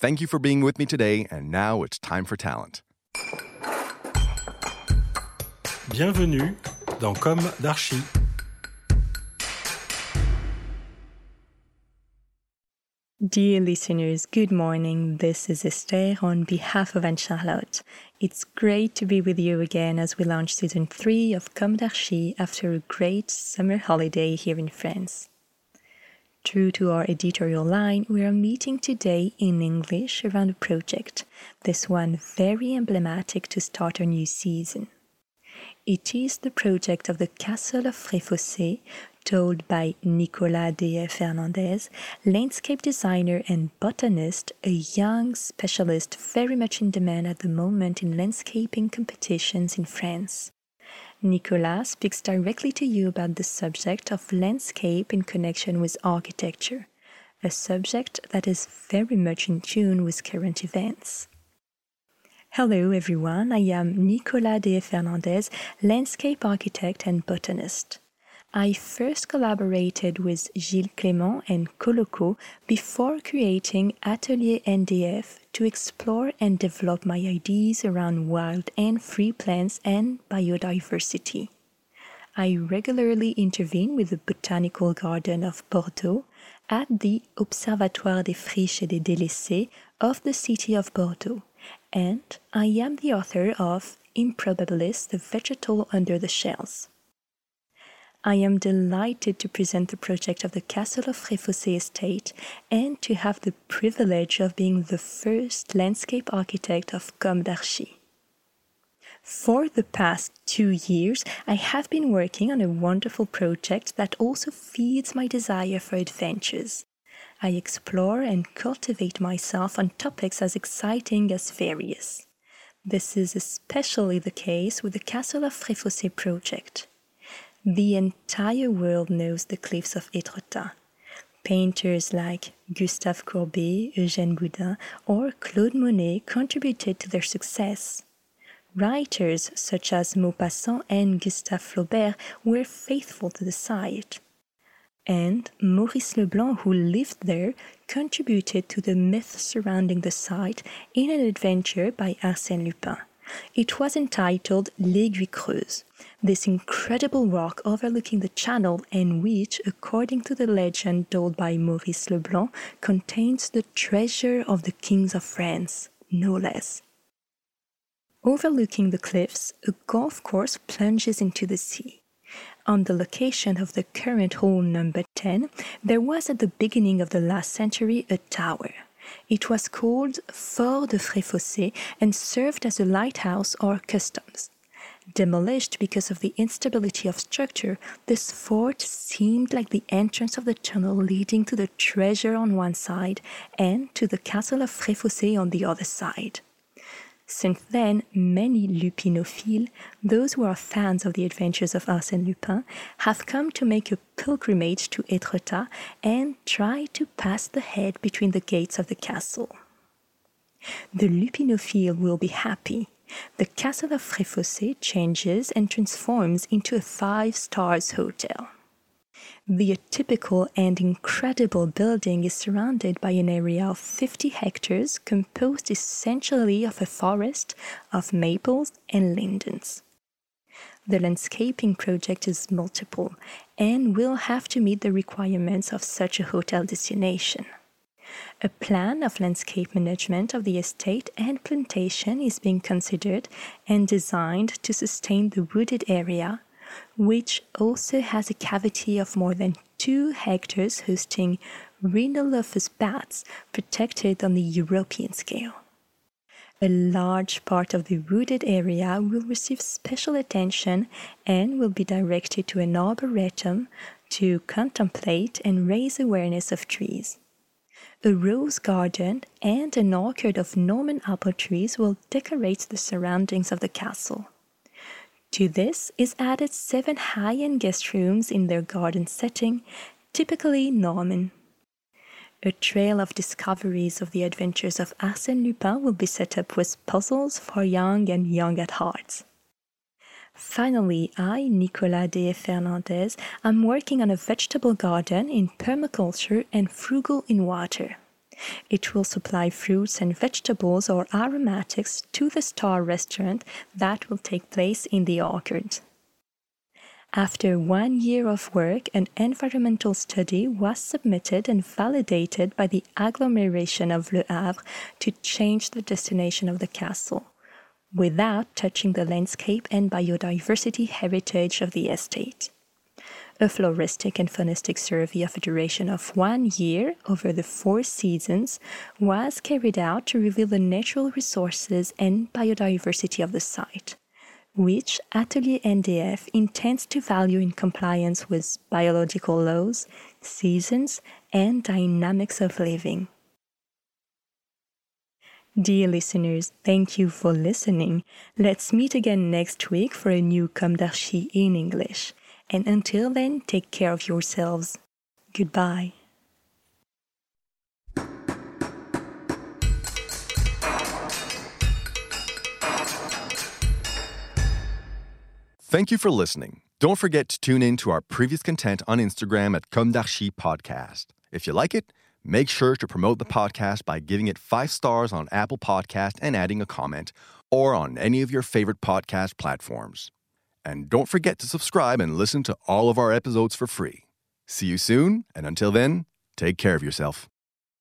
Thank you for being with me today, and now it's time for talent. Bienvenue dans Com d'Archi. Dear listeners, good morning. This is Esther on behalf of Anne Charlotte. It's great to be with you again as we launch season 3 of Com d'Archi after a great summer holiday here in France. True to our editorial line, we are meeting today in English around a project, this one very emblematic to start our new season. It is the project of the Castle of Fréfossé, told by Nicolas Deshais-Fernandez, landscape designer and botanist, a young specialist very much in demand at the moment in landscaping competitions in France. Nicolas speaks directly to you about the subject of landscape in connection with architecture, a subject that is very much in tune with current events. Hello everyone, I am Nicolas Deshais-Fernandez, landscape architect and botanist. I first collaborated with Gilles Clément and Coloco before creating Atelier NDF to explore and develop my ideas around wild and free plants and biodiversity. I regularly intervene with the Botanical Garden of Bordeaux at the Observatoire des Friches et des Délaissés of the city of Bordeaux, and I am the author of Improbabilis, the Vegetal Under the Shells. I am delighted to present the project of the Castle of Fréfossé estate and to have the privilege of being the first landscape architect of Com d'Archi. For the past two years, I have been working on a wonderful project that also feeds my desire for adventures. I explore and cultivate myself on topics as exciting as various. This is especially the case with the Castle of Fréfossé project. The entire world knows the cliffs of Étretat. Painters like Gustave Courbet, Eugène Boudin, or Claude Monet contributed to their success. Writers such as Maupassant and Gustave Flaubert were faithful to the site. And Maurice Leblanc, who lived there, contributed to the myth surrounding the site in an adventure by Arsène Lupin. It was entitled L'Aiguille Creuse, this incredible rock overlooking the channel and which, according to the legend told by Maurice Leblanc, contains the treasure of the kings of France, no less. Overlooking the cliffs, a golf course plunges into the sea. On the location of the current hole number 10, there was at the beginning of the last century a tower. It was called Fort de Fréfossé and served as a lighthouse or customs. Demolished because of the instability of structure, this fort seemed like the entrance of the tunnel leading to the treasure on one side and to the castle of Fréfossé on the other side. Since then, many Lupinophiles, those who are fans of the adventures of Arsène Lupin, have come to make a pilgrimage to Étretat and try to pass the head between the gates of the castle. The Lupinophile will be happy. The castle of Fréfossé changes and transforms into a five stars hotel. The atypical and incredible building is surrounded by an area of 50 hectares composed essentially of a forest of maples and lindens. The landscaping project is multiple and will have to meet the requirements of such a hotel destination. A plan of landscape management of the estate and plantation is being considered and designed to sustain the wooded area which also has a cavity of more than 2 hectares hosting rhinolophus bats protected on the European scale. A large part of the wooded area will receive special attention and will be directed to an arboretum to contemplate and raise awareness of trees. a rose garden, and an orchard of Norman apple trees will decorate the surroundings of the castle. To this is added seven high-end guest rooms in their garden setting, typically Norman. A trail of discoveries of the adventures of Arsène Lupin will be set up with puzzles for young and young at heart. Finally, I, Nicolas Deshais-Fernandez, am working on a vegetable garden in permaculture and frugal in water. It will supply fruits and vegetables or aromatics to the star restaurant that will take place in the orchard. After one year of work, an environmental study was submitted and validated by the agglomeration of Le Havre to change the destination of the castle, without touching the landscape and biodiversity heritage of the estate. A floristic and faunistic survey of a duration of one year over the four seasons was carried out to reveal the natural resources and biodiversity of the site which Atelier NDF intends to value in compliance with biological laws, seasons, and dynamics of living. Dear listeners, thank you for listening. Let's meet again next week for a new Com d'Archi in English. And until then, take care of yourselves. Goodbye. Thank you for listening. Don't forget to tune in to our previous content on Instagram at Comme Podcast. If you like it, make sure to promote the podcast by giving it five stars on Apple Podcast and adding a comment, or on any of your favorite podcast platforms. And don't forget to subscribe and listen to all of our episodes for free. See you soon, and until then, take care of yourself.